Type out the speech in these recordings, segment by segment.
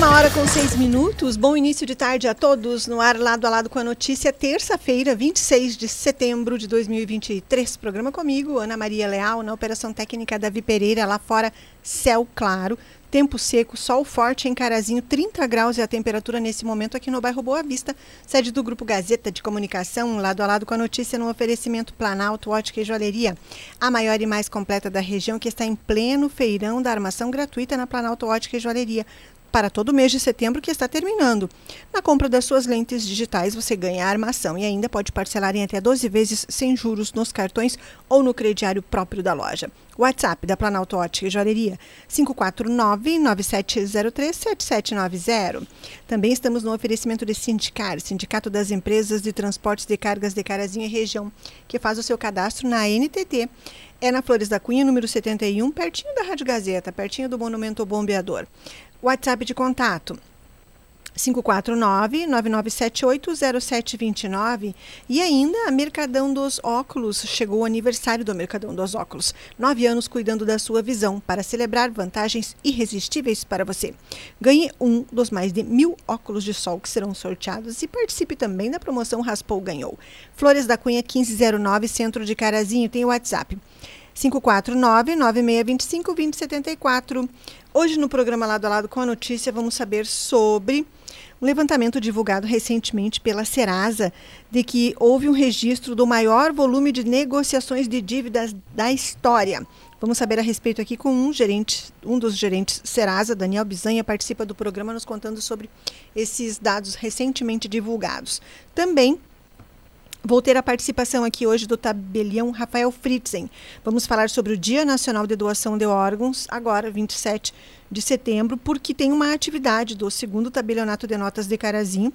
Uma hora com seis minutos. Bom início de tarde a todos. No ar, lado a lado com a notícia. Terça-feira, 26 de setembro de 2023. Programa comigo, Ana Maria Leal, na Operação Técnica Davi Pereira, lá fora, céu claro. Tempo seco, sol forte em Carazinho, 30 graus é a temperatura nesse momento aqui no bairro Boa Vista, sede do Grupo Gazeta de Comunicação, lado a lado com a notícia no oferecimento Planalto Ótica e Joalheria, a maior e mais completa da região que está em pleno feirão da armação gratuita na Planalto Ótica e Joalheria para todo o mês de setembro que está terminando. Na compra das suas lentes digitais, você ganha a armação e ainda pode parcelar em até 12 vezes sem juros nos cartões ou no crediário próprio da loja. WhatsApp da Planalto Ótica e Joalheria, 549-9703-7790. Também estamos no oferecimento de Sindicar, Sindicato das Empresas de Transportes de Cargas de Carazinha e Região, que faz o seu cadastro na NTT. É na Flores da Cunha, número 71, pertinho da Rádio Gazeta, pertinho do Monumento Bombeador. WhatsApp de contato 549-9978-0729 e ainda a Mercadão dos Óculos. Chegou o aniversário do Mercadão dos Óculos. Nove anos cuidando da sua visão para celebrar vantagens irresistíveis para você. Ganhe um dos mais de mil óculos de sol que serão sorteados e participe também da promoção Raspou Ganhou. Flores da Cunha 1509, Centro de Carazinho. Tem o WhatsApp 549-9625-2074. Hoje, no programa Lado a Lado com a Notícia, vamos saber sobre um levantamento divulgado recentemente pela Serasa de que houve um registro do maior volume de negociações de dívidas da história. Vamos saber a respeito aqui com um gerente, um dos gerentes Serasa, Daniel Bizanha, participa do programa nos contando sobre esses dados recentemente divulgados. Também Vou ter a participação aqui hoje do tabelião Rafael Fritzen. Vamos falar sobre o Dia Nacional de Doação de Órgãos, agora, 27 de setembro, porque tem uma atividade do segundo tabelionato de notas de Carazinho,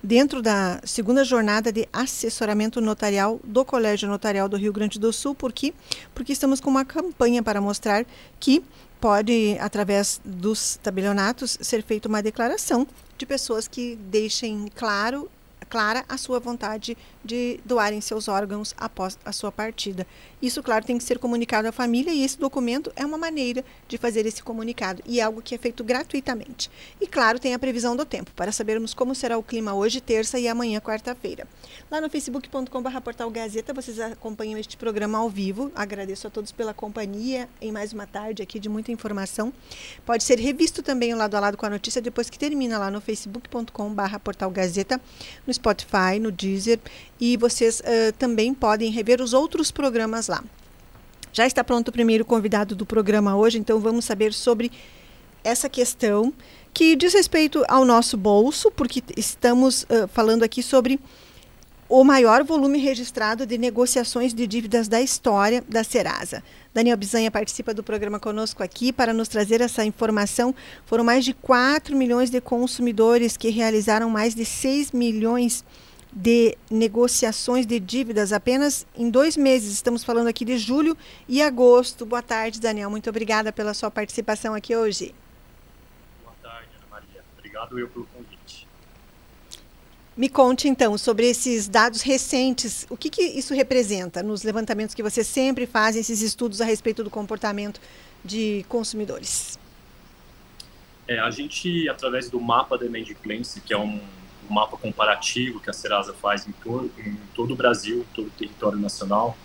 dentro da segunda jornada de assessoramento notarial do Colégio Notarial do Rio Grande do Sul. Por quê? Porque estamos com uma campanha para mostrar que pode, através dos tabelionatos, ser feita uma declaração de pessoas que deixem claro clara a sua vontade de doarem seus órgãos após a sua partida. Isso, claro, tem que ser comunicado à família e esse documento é uma maneira de fazer esse comunicado e é algo que é feito gratuitamente. E, claro, tem a previsão do tempo para sabermos como será o clima hoje, terça e amanhã, quarta-feira. Lá no facebook.com.br portal Gazeta vocês acompanham este programa ao vivo. Agradeço a todos pela companhia em mais uma tarde aqui de muita informação. Pode ser revisto também o lado a lado com a notícia depois que termina lá no facebook.com.br portal Gazeta, no Spotify, no Deezer e vocês uh, também podem rever os outros programas lá. Já está pronto o primeiro convidado do programa hoje, então vamos saber sobre essa questão que diz respeito ao nosso bolso, porque estamos uh, falando aqui sobre o maior volume registrado de negociações de dívidas da história da Serasa. Daniel Bizanha participa do programa conosco aqui para nos trazer essa informação. Foram mais de 4 milhões de consumidores que realizaram mais de 6 milhões de negociações de dívidas apenas em dois meses. Estamos falando aqui de julho e agosto. Boa tarde, Daniel. Muito obrigada pela sua participação aqui hoje. Boa tarde, Ana Maria. Obrigado eu pelo convite. Me conte então sobre esses dados recentes. O que, que isso representa nos levantamentos que você sempre faz, esses estudos a respeito do comportamento de consumidores? É, a gente, através do mapa da Inadimplência, que é um, um, mapa comparativo que a Serasa faz em todo, em todo o Brasil, em todo o território nacional,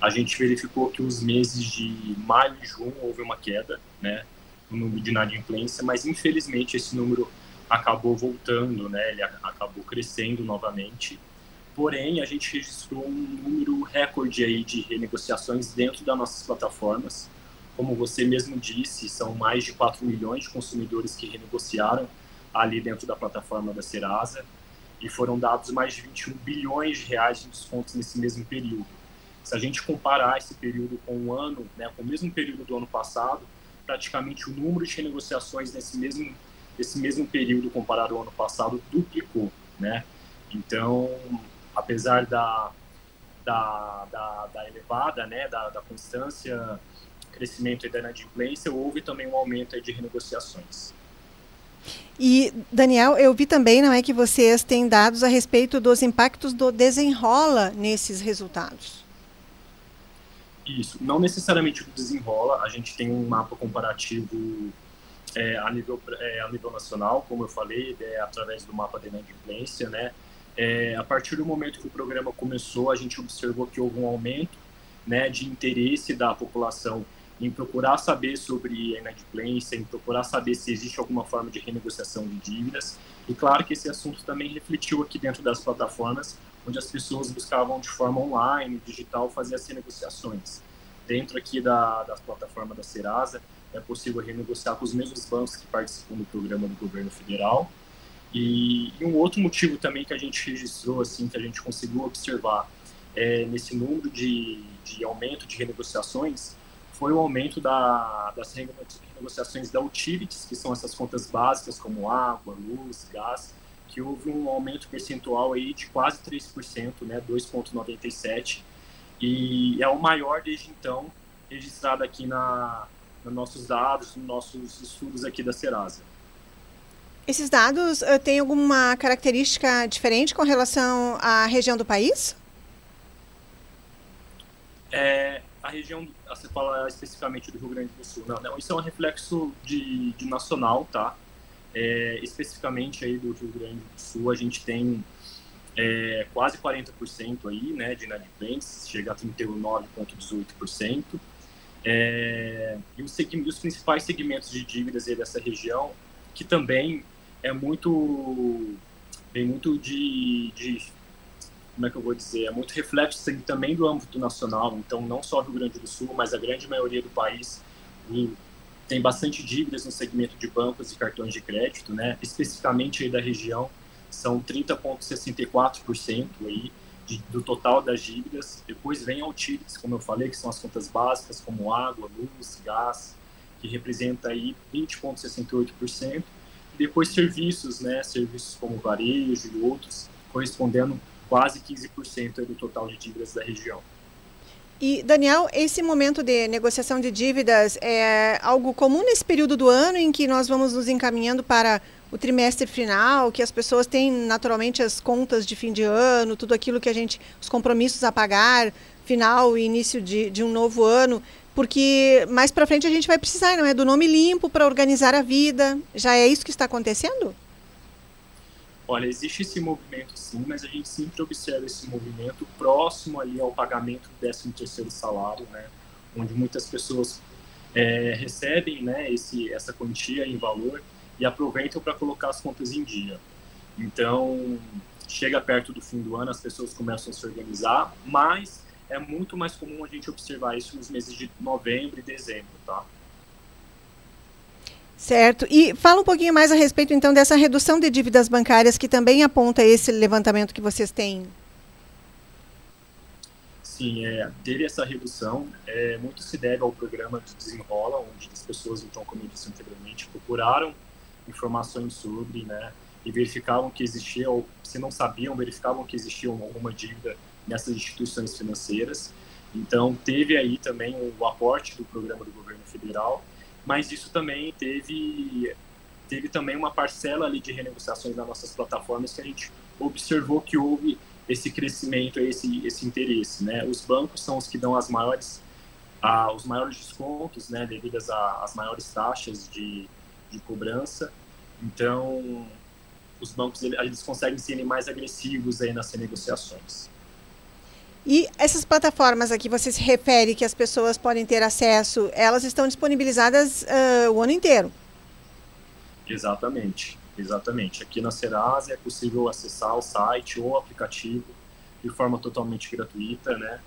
a gente verificou que os meses de maio e junho houve uma queda né, no número de inadimplência, mas infelizmente esse número acabou voltando, né, ele acabou crescendo novamente. Porém, a gente registrou um número recorde aí de renegociações dentro das nossas plataformas. Como você mesmo disse, são mais de 4 milhões de consumidores que renegociaram ali dentro da plataforma da Serasa e foram dados mais de 21 bilhões de reais de descontos nesse mesmo período. Se a gente comparar esse período com o ano, né, com o mesmo período do ano passado, praticamente o número de renegociações nesse mesmo, nesse mesmo período comparado ao ano passado duplicou, né? Então, apesar da, da, da, da elevada, né, da, da constância crescimento da inadimplência, houve também um aumento de renegociações. E, Daniel, eu vi também, não é, que vocês têm dados a respeito dos impactos do desenrola nesses resultados. Isso, não necessariamente o desenrola, a gente tem um mapa comparativo é, a, nível, é, a nível nacional, como eu falei, é, através do mapa de inadimplência, né? É, a partir do momento que o programa começou, a gente observou que houve um aumento né, de interesse da população em procurar saber sobre a inadimplência, em procurar saber se existe alguma forma de renegociação de dívidas. E claro que esse assunto também refletiu aqui dentro das plataformas, onde as pessoas buscavam de forma online, digital, fazer as renegociações. Dentro aqui da, da plataforma da Serasa, é possível renegociar com os mesmos bancos que participam do programa do governo federal. E, e um outro motivo também que a gente registrou, assim, que a gente conseguiu observar é, nesse número de, de aumento de renegociações, foi o aumento da, das renegociações da utilities, que são essas contas básicas como água, luz, gás, que houve um aumento percentual aí de quase 3%, né, 2,97%, e é o maior desde então registrado aqui na, nos nossos dados, nos nossos estudos aqui da Serasa. Esses dados uh, têm alguma característica diferente com relação à região do país? É, a região, você fala especificamente do Rio Grande do Sul, não, não isso é um reflexo de, de nacional, tá? É, especificamente aí do Rio Grande do Sul, a gente tem é, quase 40% aí, né, de inadimplentes, chega a 39,18%. É, e os, os, principais segmentos de dívidas aí dessa região, que também é muito, vem muito de, de como é que eu vou dizer, é muito reflexo assim, também do âmbito nacional, então não só Rio Grande do Sul, mas a grande maioria do país tem bastante dívidas no segmento de bancos e cartões de crédito, né? Especificamente aí da região, são 30,64% aí de, do total das dívidas. Depois vem auxílios, como eu falei, que são as contas básicas, como água, luz, gás, que representa aí 20,68%. Depois serviços, né? Serviços como varejo e outros, correspondendo quase 15% do total de dívidas da região. E, Daniel, esse momento de negociação de dívidas é algo comum nesse período do ano em que nós vamos nos encaminhando para o trimestre final, que as pessoas têm naturalmente as contas de fim de ano, tudo aquilo que a gente, os compromissos a pagar, final e início de, de um novo ano, porque mais para frente a gente vai precisar, não é, do nome limpo para organizar a vida. Já é isso que está acontecendo? Olha, existe esse movimento sim, mas a gente sempre observa esse movimento próximo ali ao pagamento do 13 terceiro salário, né? Onde muitas pessoas é, recebem né, esse, essa quantia em valor e aproveitam para colocar as contas em dia. Então, chega perto do fim do ano, as pessoas começam a se organizar, mas é muito mais comum a gente observar isso nos meses de novembro e dezembro, tá? Certo. E fala um pouquinho mais a respeito, então, dessa redução de dívidas bancárias que também aponta esse levantamento que vocês têm. Sim, é, essa redução é, muito se deve ao programa de Desenrola, onde as pessoas, então, como eu disse anteriormente, procuraram informações sobre, né, e verificavam que existia, ou se não sabiam, verificavam que existia alguma dívida nessas instituições financeiras. Então, teve aí também o aporte do programa do governo federal, mas isso também teve teve também uma parcela ali de renegociações nas nossas plataformas que a gente observou que houve esse crescimento, esse esse interesse, né? Os bancos são os que dão as maiores a, os maiores descontos, né, devido às maiores taxas de, de cobrança. Então, os bancos eles conseguem ser mais agressivos aí nas negociações. E essas plataformas aqui você se refere que as pessoas podem ter acesso, elas estão disponibilizadas uh, o ano inteiro? Exatamente, exatamente. Aqui na Serasa é possível acessar o site ou o aplicativo de forma totalmente gratuita, né?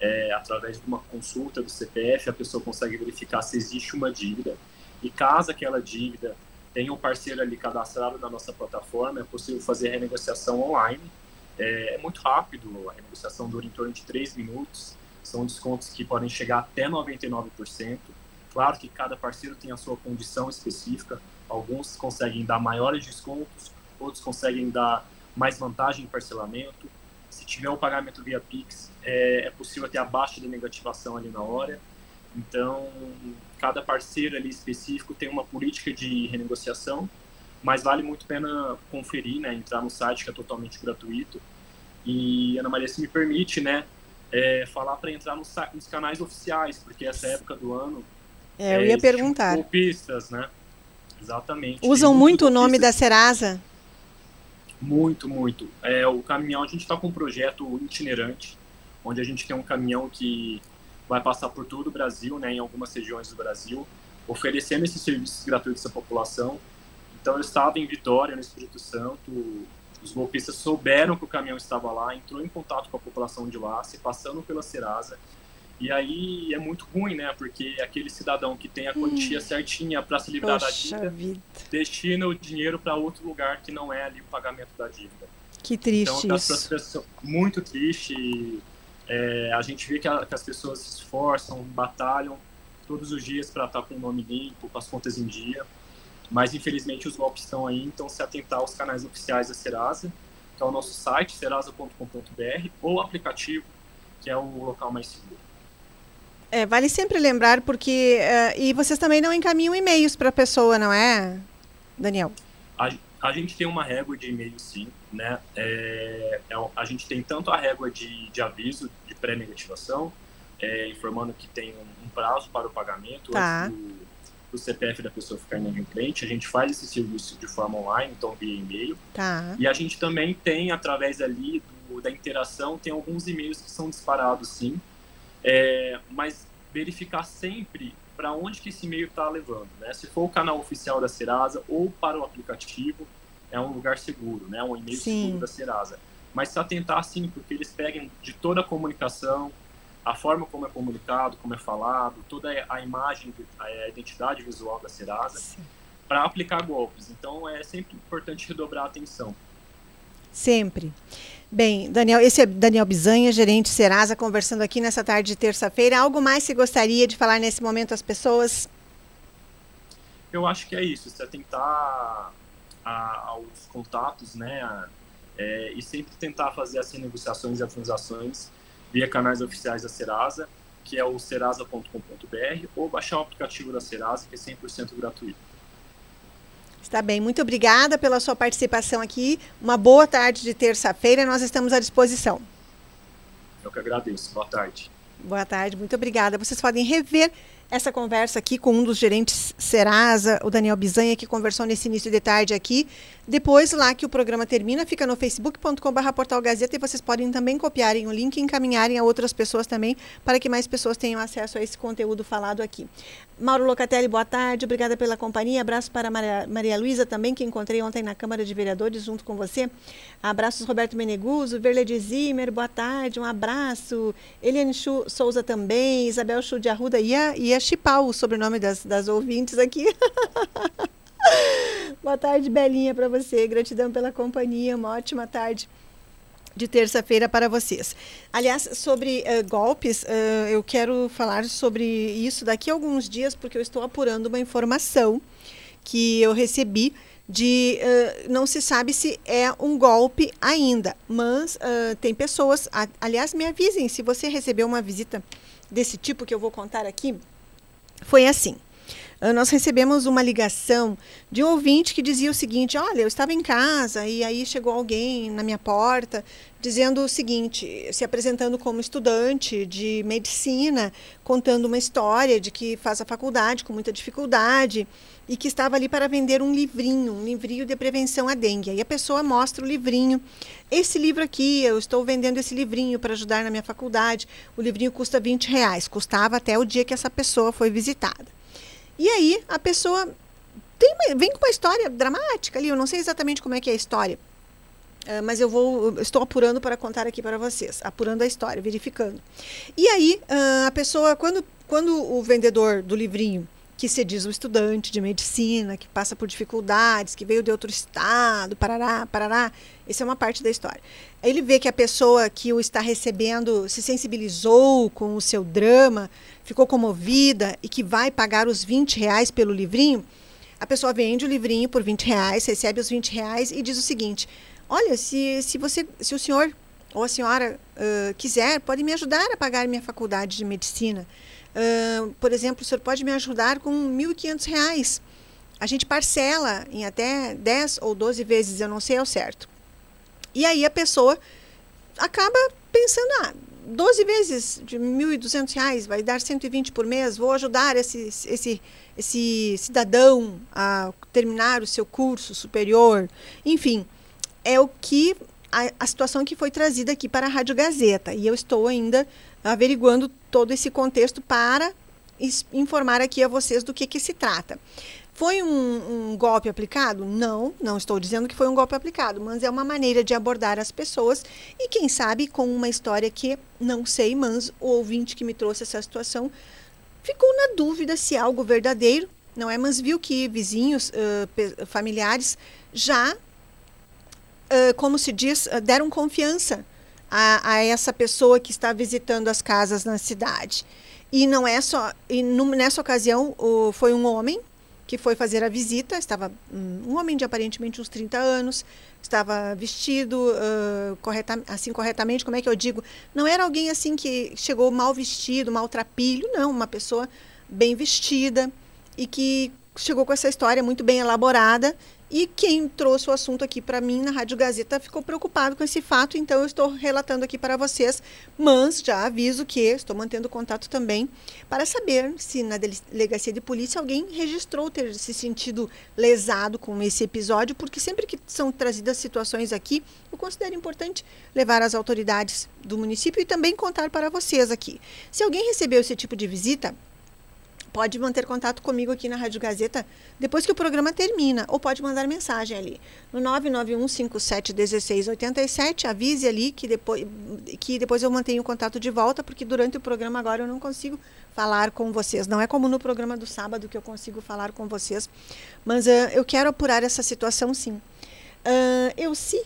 É, através de uma consulta do CPF, a pessoa consegue verificar se existe uma dívida. E caso aquela dívida tenha um parceiro ali cadastrado na nossa plataforma, é possível fazer a renegociação online é, é muito rápido, a negociação dura em torno de 3 minutos, são descontos que podem chegar até 99%. Claro que cada parceiro tem a sua condição específica, alguns conseguem dar maiores descontos, outros conseguem dar mais vantagem em parcelamento. Se tiver o um pagamento via Pix, é, é possível ter a baixa de negativação ali na hora. Então, cada parceiro ali específico tem uma política de renegociação mas vale muito a pena conferir, né, entrar no site que é totalmente gratuito. E Ana Maria, se me permite, né, é, falar para entrar nos, nos, canais oficiais, porque essa época do ano é, eu é, ia perguntar. Golpistas, né? Exatamente. Usam muito o nome da Serasa? Muito, muito. É, o caminhão, a gente está com um projeto itinerante, onde a gente tem um caminhão que vai passar por todo o Brasil, né, em algumas regiões do Brasil, oferecendo esses serviços gratuitos à população. Então, eu estava em Vitória, no Espírito Santo, os golpistas souberam que o caminhão estava lá, entrou em contato com a população de lá, se passando pela Serasa, e aí é muito ruim, né? Porque aquele cidadão que tem a quantia hum. certinha para se livrar da dívida vida. destina o dinheiro para outro lugar que não é ali o pagamento da dívida. Que triste então, isso. muito triste. É, a gente vê que, a, que, as pessoas se esforçam, batalham todos os dias para estar tá com o nome limpo, com as contas em dia. Mas infelizmente os golpes estão aí, então se atentar aos canais oficiais da Serasa, que é o nosso site, serasa.com.br, ou o aplicativo, que é o local mais seguro. É, vale sempre lembrar, porque. Uh, e vocês também não encaminham e-mails para a pessoa, não é, Daniel? A, a, gente tem uma régua de e-mail, sim. Né? É, é, a gente tem tanto a régua de, de aviso, de pré-negativação, é, informando que tem um, um, prazo para o pagamento tá. antes do, do, CPF da pessoa ficar inadimplente. A gente faz esse serviço de forma online, então via e-mail. Tá. E a gente também tem, através ali do, da interação, tem alguns e-mails que são disparados, sim é, mas verificar sempre para onde que esse e-mail está levando, né? Se for o canal oficial da Serasa ou para o aplicativo, é um lugar seguro, né? Um e-mail Sim. seguro da Serasa. Mas se atentar sim, porque eles pegam de toda a comunicação, a forma como é comunicado, como é falado, toda a imagem, a identidade visual da Serasa, para aplicar golpes. Então é sempre importante redobrar a atenção. Sempre. Bem, Daniel, esse é Daniel Bizanha, gerente Serasa, conversando aqui nessa tarde de terça-feira. Algo mais que gostaria de falar nesse momento às pessoas? Eu acho que é isso, se atentar a, aos contatos, né, é, e sempre tentar fazer as negociações e as transações via canais oficiais da Serasa, que é o serasa.com.br, ou baixar o aplicativo da Serasa, que é 100% gratuito. Está bem, muito obrigada pela sua participação aqui. Uma boa tarde de terça-feira, nós estamos à disposição. Eu que agradeço. Boa tarde. Boa tarde, muito obrigada. Vocês podem rever essa conversa aqui com um dos gerentes Serasa, o Daniel Bizanha, que conversou nesse início de tarde aqui. Depois, lá que o programa termina, fica no facebook.com.br portal Gazeta e vocês podem também copiarem o link e encaminharem a outras pessoas também, para que mais pessoas tenham acesso a esse conteúdo falado aqui. Mauro Locatelli, boa tarde, obrigada pela companhia. Abraço para Maria, Maria Luísa também, que encontrei ontem na Câmara de Vereadores junto com você. Abraços Roberto Meneguso, Verle de Zimmer, boa tarde, um abraço. Eliane Chu, Souza também, Isabel Chu de Arruda e a chipar o sobrenome das, das ouvintes aqui. Boa tarde, Belinha, para você. Gratidão pela companhia. Uma ótima tarde de terça-feira para vocês. Aliás, sobre uh, golpes, uh, eu quero falar sobre isso daqui a alguns dias, porque eu estou apurando uma informação que eu recebi de uh, não se sabe se é um golpe ainda, mas tem pessoas. A, aliás, me avisem se você recebeu uma visita desse tipo que eu vou contar aqui foi assim. Ah, nós recebemos uma ligação de um ouvinte que dizia o seguinte: Olha, eu estava em casa e aí chegou alguém na minha porta dizendo o seguinte, se apresentando como estudante de medicina, contando uma história de que faz a faculdade com muita dificuldade e que estava ali para vender um livrinho, um livrinho de prevenção à dengue. Aí a pessoa mostra o livrinho. Esse livro aqui, eu estou vendendo esse livrinho para ajudar na minha faculdade. O livrinho custa 20 reais. Custava até o dia que essa pessoa foi visitada. E aí a pessoa tem, vem com uma história dramática ali. Eu não sei exatamente como é que é a história. Uh, mas eu vou, estou apurando para contar aqui para vocês, apurando a história, verificando. E aí, uh, a pessoa, quando, quando o vendedor do livrinho, que se diz um estudante de medicina, que passa por dificuldades, que veio de outro estado, parará, parará, essa é uma parte da história. Ele vê que a pessoa que o está recebendo se sensibilizou com o seu drama, ficou comovida e que vai pagar os 20 reais pelo livrinho, a pessoa vende o livrinho por 20 reais, recebe os 20 reais e diz o seguinte: olha, se, se, você, se o senhor ou a senhora uh, quiser, pode me ajudar a pagar minha faculdade de medicina. Uh, por exemplo, o senhor pode me ajudar com R$ 1.500. A gente parcela em até 10 ou 12 vezes, eu não sei ao certo. E aí a pessoa acaba pensando, ah, 12 vezes de R$ 1.200 vai dar 120 por mês, vou ajudar esse, esse, esse cidadão a terminar o seu curso superior, enfim, é o que a, a situação que foi trazida aqui para a Rádio Gazeta. E eu estou ainda averiguando todo esse contexto para informar aqui a vocês do que, que se trata. Foi um, um, golpe aplicado? Não, não estou dizendo que foi um golpe aplicado, mas é uma maneira de abordar as pessoas e, quem sabe, com uma história que não sei, mas o ouvinte que me trouxe essa situação ficou na dúvida se é algo verdadeiro, não é? Mas viu que vizinhos, uh, familiares já, uh, como se diz, uh, deram confiança a, a, essa pessoa que está visitando as casas na cidade. E não é só, e nessa ocasião o, foi um homem que foi fazer a visita, estava um, um homem de aparentemente uns 30 anos, estava vestido uh, correta, assim corretamente, como é que eu digo? Não era alguém assim que chegou mal vestido, maltrapilho, não, uma pessoa bem vestida e que chegou com essa história muito bem elaborada e quem trouxe o assunto aqui para mim na Rádio Gazeta ficou preocupado com esse fato, então eu estou relatando aqui para vocês, mas já aviso que estou mantendo contato também para saber se na delegacia de polícia alguém registrou ter se sentido lesado com esse episódio, porque sempre que são trazidas situações aqui, eu considero importante levar as autoridades do município e também contar para vocês aqui. Se alguém recebeu esse tipo de visita, pode manter contato comigo aqui na Rádio Gazeta depois que o programa termina, ou pode mandar mensagem ali no 991571687, avise ali que depois, que depois eu mantenho o contato de volta, porque durante o programa agora eu não consigo falar com vocês. Não é como no programa do sábado que eu consigo falar com vocês, mas uh, eu quero apurar essa situação sim. Uh, eu sim.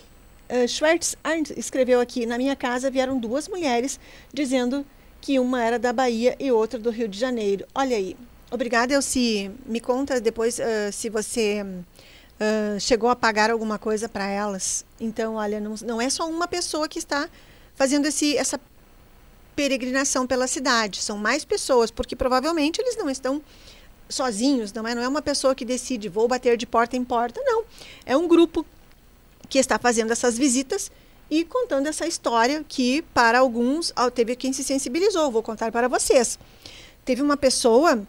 Uh, Schwartz escreveu aqui: Na minha casa vieram duas mulheres dizendo que uma era da Bahia e outra do Rio de Janeiro. Olha aí. Obrigada, Elci. Me conta depois uh, se você uh, chegou a pagar alguma coisa para elas. Então, olha, não, não é só uma pessoa que está fazendo esse, essa peregrinação pela cidade. São mais pessoas, porque provavelmente eles não estão sozinhos, não é? Não é uma pessoa que decide, vou bater de porta em porta, não. É um grupo que está fazendo essas visitas e contando essa história que, para alguns, teve quem se sensibilizou. Vou contar para vocês. Teve uma pessoa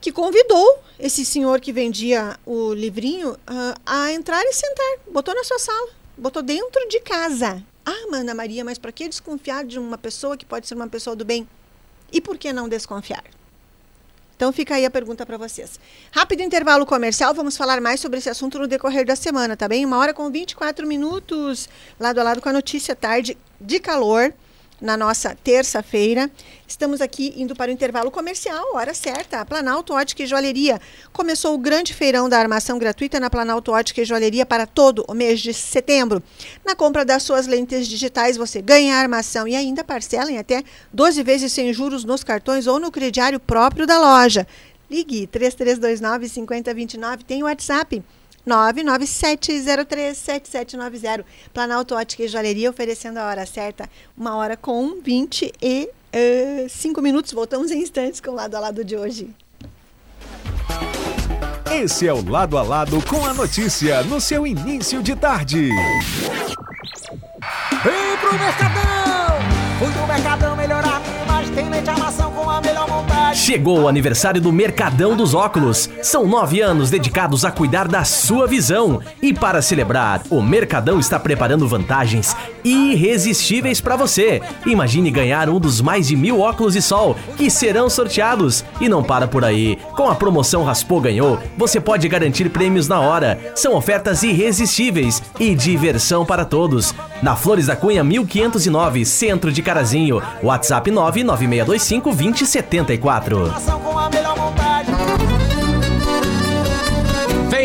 que convidou esse senhor que vendia o livrinho uh, a entrar e sentar. Botou na sua sala, botou dentro de casa. Ah, Mana Maria, mas para que desconfiar de uma pessoa que pode ser uma pessoa do bem? E por que não desconfiar? Então fica aí a pergunta para vocês. Rápido intervalo comercial, vamos falar mais sobre esse assunto no decorrer da semana, tá bem? Uma hora com 24 minutos, lado a lado com a notícia tarde de calor na nossa terça-feira. Estamos aqui indo para o intervalo comercial, hora certa. A Planalto Ótica e Joalheria. Começou o grande feirão da armação gratuita na Planalto Ótica e Joalheria para todo o mês de setembro. Na compra das suas lentes digitais, você ganha a armação e ainda parcela em até 12 vezes sem juros nos cartões ou no crediário próprio da loja. Ligue 3329 5029, tem o WhatsApp 997037790. Planalto Ótica e Joalheria oferecendo a hora certa, uma hora com 25 e, uh, minutos. Voltamos em instantes com o lado a lado de hoje. Esse é o lado a lado com a notícia no seu início de tarde. Vem pro Mercadão! Fui pro Mercadão melhorar tem com a melhor. Chegou o aniversário do Mercadão dos Óculos. São nove anos dedicados a cuidar da sua visão. E para celebrar, o Mercadão está preparando vantagens irresistíveis para você. Imagine ganhar um dos mais de mil óculos de sol que serão sorteados. E não para por aí. Com a promoção Raspou Ganhou, você pode garantir prêmios na hora. São ofertas irresistíveis e diversão para todos. Na Flores da Cunha 1509, centro de Carazinho. WhatsApp 99625 2074.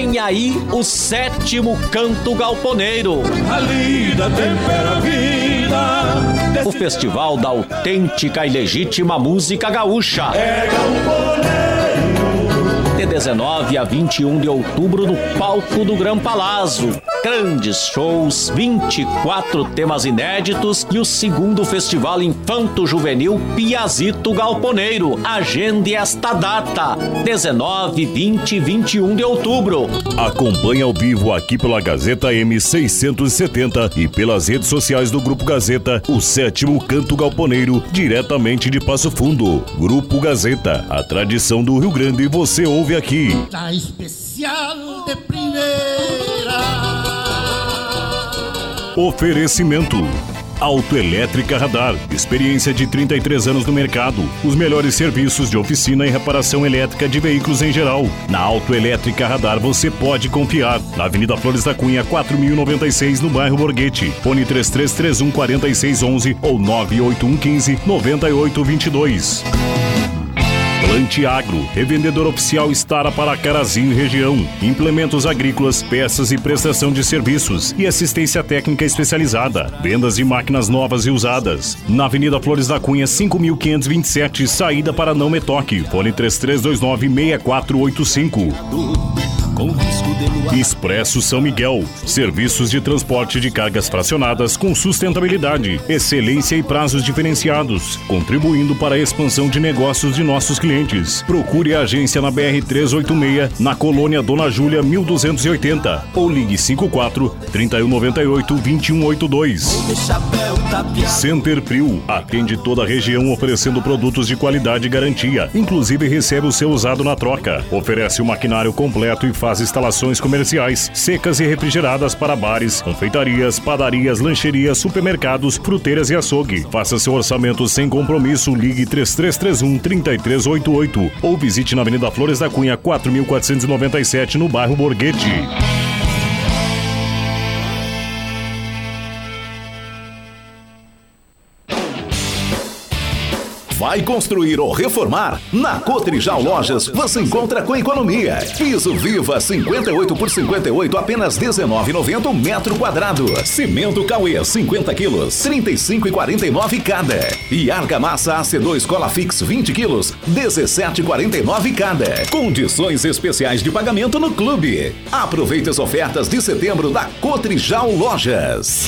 Vem aí o sétimo canto galponeiro. A lida tempera a vida. O festival da autêntica e legítima música gaúcha. É galponeiro. De 19 a 21 de outubro no palco do Gran Palazzo Grandes shows, 24 temas inéditos e o segundo Festival Infanto Juvenil Piazito Galponeiro. Agende esta data, 19, 20 e 21 de outubro. Acompanhe ao vivo aqui pela Gazeta M670 e pelas redes sociais do Grupo Gazeta, o sétimo Canto Galponeiro, diretamente de Passo Fundo. Grupo Gazeta, a tradição do Rio Grande você ouve aqui. Tá especial de primeira. Oferecimento. Autoelétrica Radar. Experiência de 33 anos no mercado. Os melhores serviços de oficina e reparação elétrica de veículos em geral. Na Autoelétrica Radar você pode confiar. Na Avenida Flores da Cunha, 4096, no bairro Borghetti. Fone 3331 4611 ou 98115 9822. Plante Agro, revendedor oficial Estara para Carazinho e região. Implementos agrícolas, peças e prestação de serviços e assistência técnica especializada. Vendas de máquinas novas e usadas. Na Avenida Flores da Cunha, 5527, saída para Não Metoque. Fone 3329 6485. Expresso São Miguel. Serviços de transporte de cargas fracionadas com sustentabilidade, excelência e prazos diferenciados, contribuindo para a expansão de negócios de nossos clientes. Procure a agência na BR 386, na colônia Dona Júlia 1280 ou ligue 54 3198 2182. Center Frio atende toda a região oferecendo produtos de qualidade e garantia, inclusive recebe o seu usado na troca. Oferece o maquinário completo e faz instalações comerciais, secas e refrigeradas para bares, confeitarias, padarias, lancherias, supermercados, fruteiras e açougue. Faça seu orçamento sem compromisso, ligue 3331 3388 ou visite na Avenida Flores da Cunha 4497 no bairro Borghetti. Vai construir ou reformar? Na Cotrijal Lojas você encontra com economia. Piso Viva 58 por 58 apenas 19,90 o metro quadrado. Cimento Cauê 50 quilos 35,49 cada. E argamassa AC2 Cola Fix 20 quilos 17,49 cada. Condições especiais de pagamento no clube. Aproveite as ofertas de setembro da Cotrijal Lojas.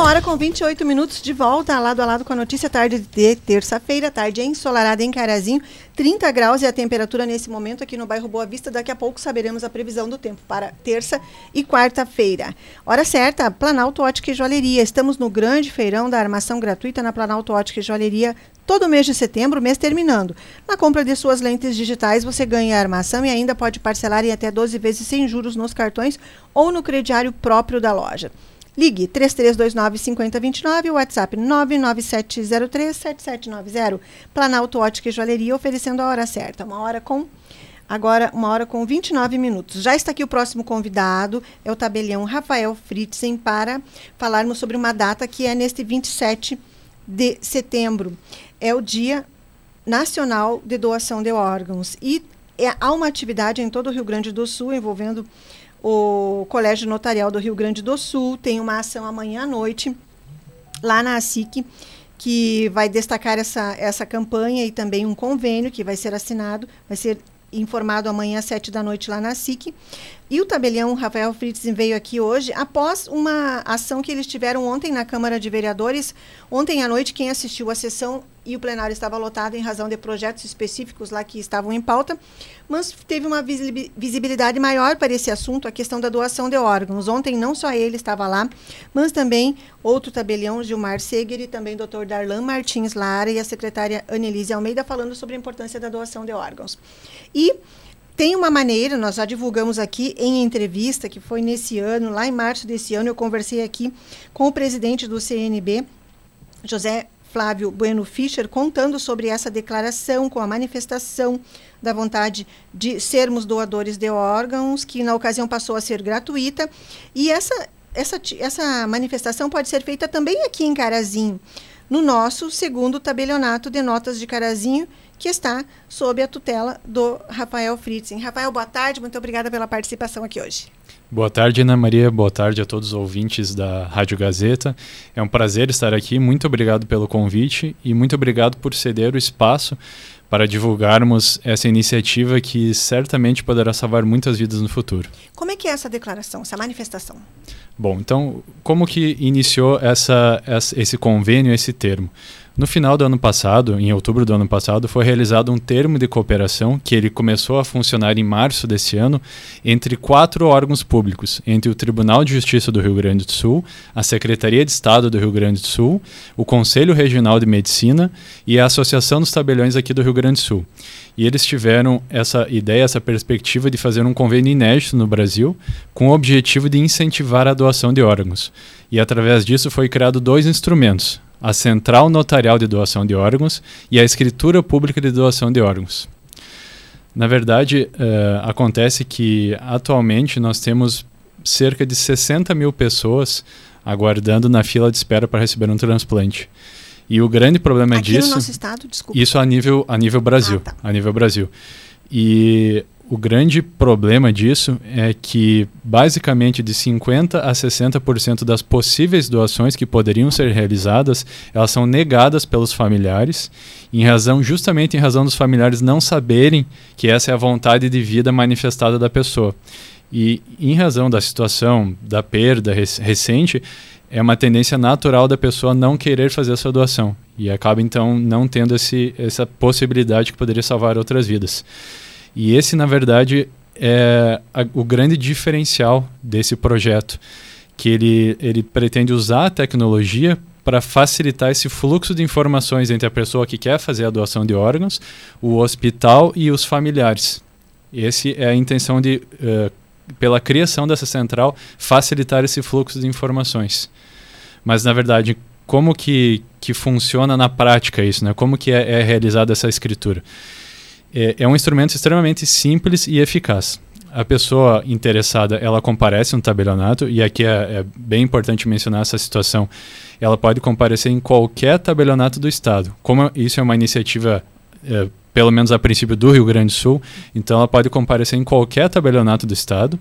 Hora com 28 minutos de volta, lado a lado com a notícia, tarde de terça-feira, tarde ensolarada em Carazinho, 30 graus e a temperatura nesse momento aqui no bairro Boa Vista. Daqui a pouco saberemos a previsão do tempo para terça e quarta-feira. Hora certa, Planalto Ótica e Joalheria. Estamos no grande feirão da armação gratuita na Planalto Ótica e Joalheria todo mês de setembro, mês terminando. Na compra de suas lentes digitais, você ganha a armação e ainda pode parcelar em até 12 vezes sem juros nos cartões ou no crediário próprio da loja. Ligue 3329-5029, WhatsApp 997037790. Planalto Ótica e Joalheria oferecendo a hora certa. Uma hora com. Agora, uma hora com 29 minutos. Já está aqui o próximo convidado, é o tabelião Rafael Fritzen, para falarmos sobre uma data que é neste 27 de setembro. É o Dia Nacional de Doação de Órgãos. E é, há uma atividade em todo o Rio Grande do Sul envolvendo o Colégio Notarial do Rio Grande do Sul tem uma ação amanhã à noite, lá na ASIC, que vai destacar essa, essa campanha e também um convênio que vai ser assinado, vai ser informado amanhã às sete da noite lá na SIC. E o tabelião Rafael Fritzen veio aqui hoje após uma ação que eles tiveram ontem na Câmara de Vereadores. Ontem à noite, quem assistiu à sessão e o plenário estava lotado em razão de projetos específicos lá que estavam em pauta, mas teve uma visibilidade maior para esse assunto, a questão da doação de órgãos. Ontem não só ele estava lá, mas também outro tabelião, Gilmar Seger, e também o Dr. Darlan Martins Lara e a secretária Annelise Almeida falando sobre a importância da doação de órgãos. E tem uma maneira, nós já divulgamos aqui em entrevista, que foi nesse ano, lá em março desse ano, eu conversei aqui com o presidente do CNB, José Flávio Bueno Fischer, contando sobre essa declaração, com a manifestação da vontade de sermos doadores de órgãos, que na ocasião passou a ser gratuita. E essa, essa, essa manifestação pode ser feita também aqui em Carazinho, no nosso segundo tabelionato de notas de Carazinho, que está sob a tutela do Rafael Fritzen. Rafael, boa tarde, muito obrigada pela participação aqui hoje. Boa tarde, Ana Maria. Boa tarde a todos os ouvintes da Rádio Gazeta. É um prazer estar aqui. Muito obrigado pelo convite e muito obrigado por ceder o espaço para divulgarmos essa iniciativa que certamente poderá salvar muitas vidas no futuro. Como é que é essa declaração, essa manifestação? Bom, então, como que iniciou essa, essa, esse convênio, esse termo? No final do ano passado, em outubro do ano passado, foi realizado um termo de cooperação que ele começou a funcionar em março desse ano entre quatro órgãos públicos, entre o Tribunal de Justiça do Rio Grande do Sul, a Secretaria de Estado do Rio Grande do Sul, o Conselho Regional de Medicina e a Associação dos Tabeliões aqui do Rio Grande do Sul. E eles tiveram essa ideia, essa perspectiva de fazer um convênio inédito no Brasil, com o objetivo de incentivar a doação de órgãos. E através disso foi criado dois instrumentos: a Central Notarial de Doação de Órgãos e a Escritura Pública de Doação de Órgãos. Na verdade, uh, acontece que atualmente nós temos cerca de 60 mil pessoas aguardando na fila de espera para receber um transplante. E o grande problema Aqui disso. No nosso estado, desculpa. Isso a nível, a nível Brasil. Ah, tá. A nível Brasil. E o grande problema disso é que basicamente de 50 a 60% das possíveis doações que poderiam ser realizadas, elas são negadas pelos familiares, em razão justamente em razão dos familiares não saberem que essa é a vontade de vida manifestada da pessoa. E em razão da situação da perda rec recente, é uma tendência natural da pessoa não querer fazer essa doação e acaba então não tendo esse, essa possibilidade que poderia salvar outras vidas. E esse, na verdade, é a, o grande diferencial desse projeto, que ele, ele pretende usar a tecnologia para facilitar esse fluxo de informações entre a pessoa que quer fazer a doação de órgãos, o hospital e os familiares. Essa é a intenção de, uh, pela criação dessa central, facilitar esse fluxo de informações. Mas, na verdade, como que, que funciona na prática isso? Né? Como que é, é realizada essa escritura? É, é um instrumento extremamente simples e eficaz. A pessoa interessada, ela comparece no tabelionato, e aqui é, é, bem importante mencionar essa situação. Ela pode comparecer em qualquer tabelionato do Estado. Como isso é uma iniciativa, é, pelo menos a princípio, do Rio Grande do Sul, então ela pode comparecer em qualquer tabelionato do Estado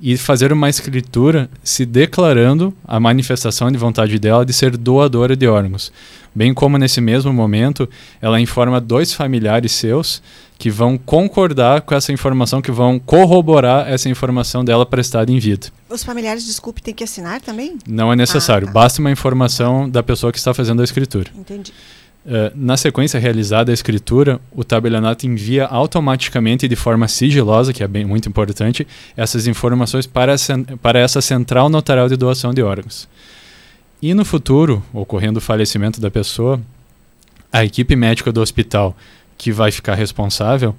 e fazer uma escritura se declarando a manifestação de vontade dela de ser doadora de órgãos. Bem como nesse mesmo momento, ela informa dois familiares seus que vão concordar com essa informação, que vão corroborar essa informação dela prestada em vida. Os familiares, desculpe, têm que assinar também? Não é necessário, ah, tá. basta uma informação da pessoa que está fazendo a escritura. Entendi. Uh, na sequência realizada a escritura, o tabelionato envia automaticamente de forma sigilosa, que é bem muito importante, essas informações para, para essa central notarial de doação de órgãos. E no futuro, ocorrendo o falecimento da pessoa, a equipe médica do hospital que vai ficar responsável,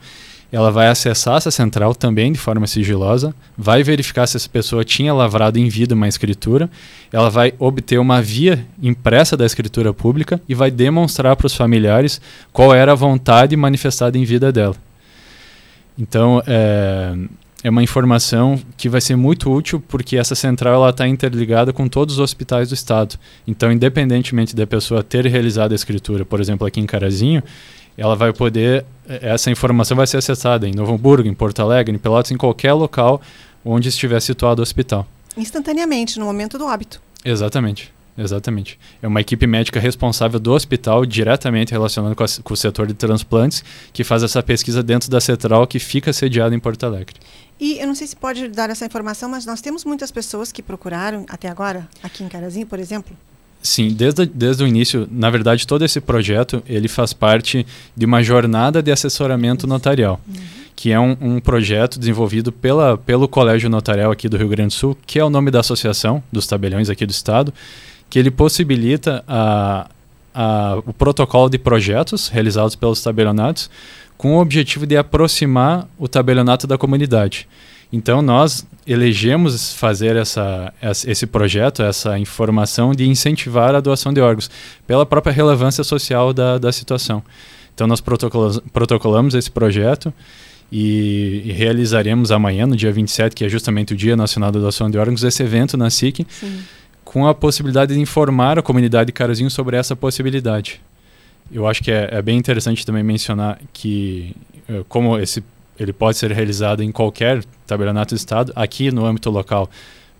ela vai acessar essa central também de forma sigilosa, vai verificar se essa pessoa tinha lavrado em vida uma escritura, ela vai obter uma via impressa da escritura pública e vai demonstrar para os familiares qual era a vontade manifestada em vida dela. Então, é, é uma informação que vai ser muito útil porque essa central está interligada com todos os hospitais do estado. Então, independentemente da pessoa ter realizado a escritura, por exemplo, aqui em Carazinho, ela vai poder, eh, essa informação vai ser acessada em Novo Hamburgo, em Porto Alegre, em Pelotas, em qualquer local onde estiver situado o hospital. Instantaneamente, no momento do óbito. Exatamente. Exatamente. É uma equipe médica responsável do hospital, diretamente relacionada com, com, o setor de transplantes, que faz essa pesquisa dentro da Central, que fica sediada em Porto Alegre. E eu não sei se pode dar essa informação, mas nós temos muitas pessoas que procuraram até agora, aqui em Carazinho, por exemplo? Sim, desde, desde o início, na verdade, todo esse projeto ele faz parte de uma jornada de assessoramento notarial, uhum. que é um, um, projeto desenvolvido pela, pelo Colégio Notarial aqui do Rio Grande do Sul, que é o nome da associação dos tabeliões aqui do estado, que ele possibilita a, a, o protocolo de projetos realizados pelos tabelionatos com o objetivo de aproximar o tabelionato da comunidade. Então nós elegemos fazer essa, esse projeto, essa informação de incentivar a doação de órgãos pela própria relevância social da, da situação. Então nós protocolamos, protocolamos esse projeto e, e, realizaremos amanhã, no dia 27, que é justamente o Dia Nacional da Doação de Órgãos, esse evento na SIC, Sim. com a possibilidade de informar a comunidade de Carazinho sobre essa possibilidade. eu acho que é, é bem interessante também mencionar que, uh, como esse ele pode ser realizado em qualquer tabelionato do Estado, aqui no âmbito local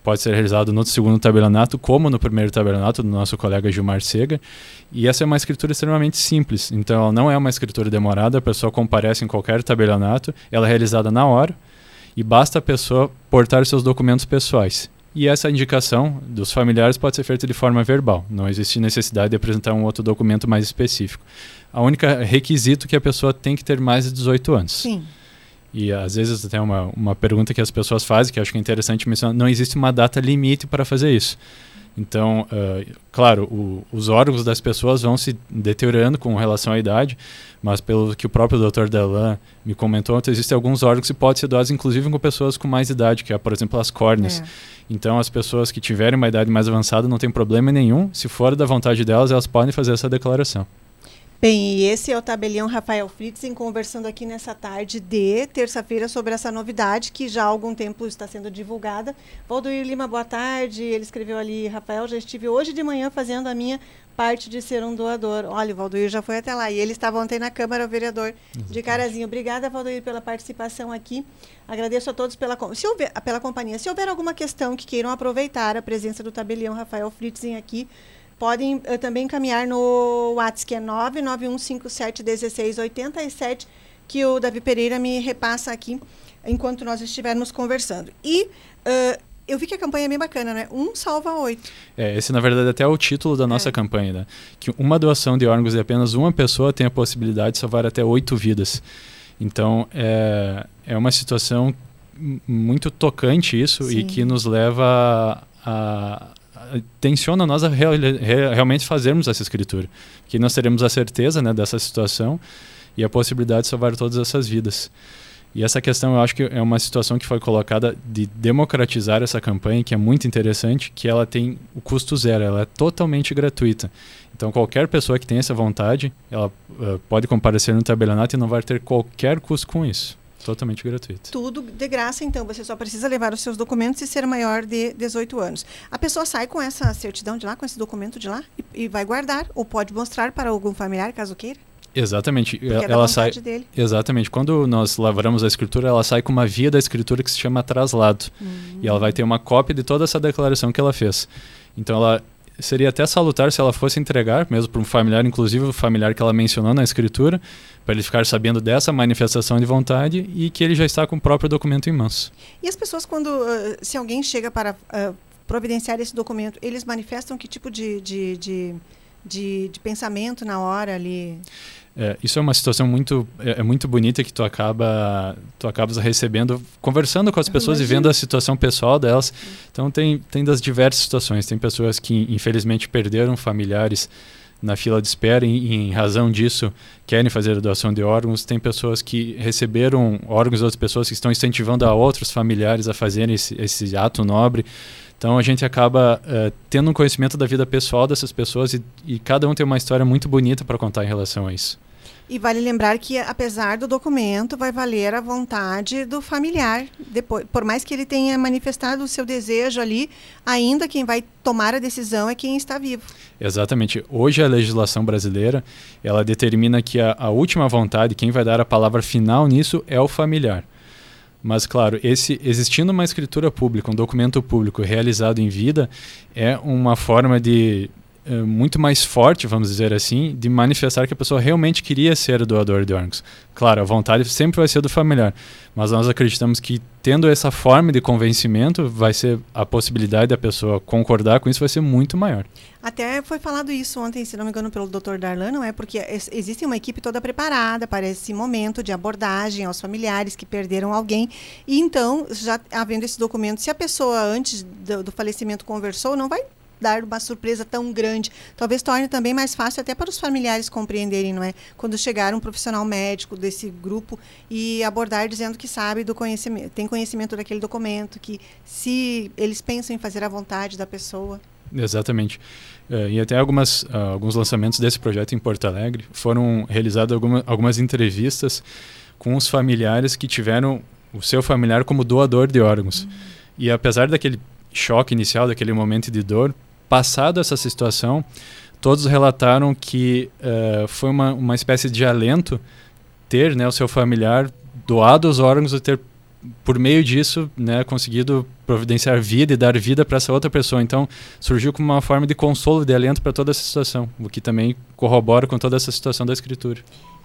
pode ser realizado no segundo tabelionato, como no primeiro tabelionato do nosso colega Gilmar Sega. E essa é uma escritura extremamente simples. Então, ela não é uma escritura demorada, a pessoa comparece em qualquer tabelionato, ela é realizada na hora e basta a pessoa portar seus documentos pessoais. E essa indicação dos familiares pode ser feita de forma verbal, não existe necessidade de apresentar um outro documento mais específico. A única requisito é que a pessoa tem que ter mais de 18 anos. Sim. E às vezes tem uma, uma pergunta que as pessoas fazem, que acho que é interessante mencionar, não existe uma data limite para fazer isso. Então, uh, claro, o, os órgãos das pessoas vão se deteriorando com relação à idade, mas pelo que o próprio Dr. Delan me comentou, existem alguns órgãos que podem ser doados, inclusive com pessoas com mais idade, que é, por exemplo, as córneas. É. Então, as pessoas que tiverem uma idade mais avançada não tem problema nenhum. Se for da vontade delas, elas podem fazer essa declaração. Bem, e esse é o tabelião Rafael Fritzen conversando aqui nessa tarde de terça-feira sobre essa novidade que já há algum tempo está sendo divulgada. Valdoir Lima, boa tarde. Ele escreveu ali, Rafael, já estive hoje de manhã fazendo a minha parte de ser um doador. Olha, o Valdoir já foi até lá. E ele estava ontem na Câmara, o vereador Exatamente. de Carazinho. Obrigada, Valdoir, pela participação aqui. Agradeço a todos pela, se houver, pela companhia. Se houver alguma questão que queiram aproveitar a presença do tabelião Rafael Fritzen aqui, podem uh, também encaminhar no WhatsApp, que é 991571687, que o Davi Pereira me repassa aqui enquanto nós estivermos conversando. E uh, eu vi que a campanha é bem bacana, né? Um salva oito. É, esse na verdade até é o título da nossa é. campanha, né? Que uma doação de órgãos de apenas uma pessoa tem a possibilidade de salvar até oito vidas. Então, é, é uma situação muito tocante isso Sim. e que nos leva a, tensiona nós a real, realmente fazermos essa escritura. Que nós teremos a certeza né, dessa situação e a possibilidade de salvar todas essas vidas. E essa questão eu acho que é uma situação que foi colocada de democratizar essa campanha, que é muito interessante, que ela tem o custo zero, ela é totalmente gratuita. Então qualquer pessoa que tenha essa vontade, ela uh, pode comparecer no tabelionato e não vai ter qualquer custo com isso. Totalmente gratuito. Tudo de graça, então. Você só precisa levar os seus documentos e ser maior de 18 anos. A pessoa sai com essa certidão de lá, com esse documento de lá, e, e vai guardar, ou pode mostrar para algum familiar, caso queira. Exatamente. Porque ela, é ela sai. Dele. Exatamente. Quando nós lavramos a escritura, ela sai com uma via da escritura que se chama traslado. Hum. E ela vai ter uma cópia de toda essa declaração que ela fez. Então ela seria até salutar se ela fosse entregar, mesmo para um familiar, inclusive o familiar que ela mencionou na escritura, para ele ficar sabendo dessa manifestação de vontade e que ele já está com o próprio documento em mãos. E as pessoas, quando, uh, se alguém chega para uh, providenciar esse documento, eles manifestam que tipo de, de, de, de, de pensamento na hora ali? É, isso é uma situação muito é, é, muito bonita que tu acaba tu acabas recebendo conversando com as pessoas e vendo a situação pessoal delas. Então tem tem das diversas situações. Tem pessoas que infelizmente perderam familiares na fila de espera e, em razão disso querem fazer a doação de órgãos tem pessoas que receberam órgãos de outras pessoas que estão incentivando a outros familiares a fazerem esse, esse ato nobre então a gente acaba uh, tendo um conhecimento da vida pessoal dessas pessoas e, e cada um tem uma história muito bonita para contar em relação a isso. E vale lembrar que, apesar do documento, vai valer a vontade do familiar. Depois, por mais que ele tenha manifestado o seu desejo ali, ainda quem vai tomar a decisão é quem está vivo. Exatamente. Hoje a legislação brasileira ela determina que a, a última vontade, quem vai dar a palavra final nisso é o familiar. Mas, claro, esse, existindo uma escritura pública, um documento público realizado em vida, é uma forma de muito mais forte, vamos dizer assim, de manifestar que a pessoa realmente queria ser doador de órgãos. Claro, a vontade sempre vai ser do familiar, mas nós acreditamos que tendo essa forma de convencimento, vai ser a possibilidade da pessoa concordar com isso vai ser muito maior. Até foi falado isso ontem, se não me engano, pelo Dr. Darlan, não é? Porque existe uma equipe toda preparada para esse momento de abordagem aos familiares que perderam alguém. E então, já havendo esse documento, se a pessoa antes do, do falecimento conversou, não vai dar uma surpresa tão grande. Talvez torne também mais fácil até para os familiares compreenderem, não é? Quando chegar um profissional médico desse grupo e abordar dizendo que sabe do conhecimento, tem conhecimento daquele documento, que se eles pensam em fazer a vontade da pessoa. Exatamente. É, e até algumas, uh, alguns lançamentos desse projeto em Porto Alegre foram realizadas alguma, algumas entrevistas com os familiares que tiveram o seu familiar como doador de órgãos. Uhum. E apesar daquele choque inicial, daquele momento de dor, passado essa situação, todos relataram que uh, foi uma, uma espécie de alento ter né, o seu familiar doado os órgãos e ter por meio disso, né, conseguido providenciar vida e dar vida para essa outra pessoa. Então, surgiu como uma forma de consolo, de alento para toda essa situação, o que também corrobora com toda essa situação da escritura.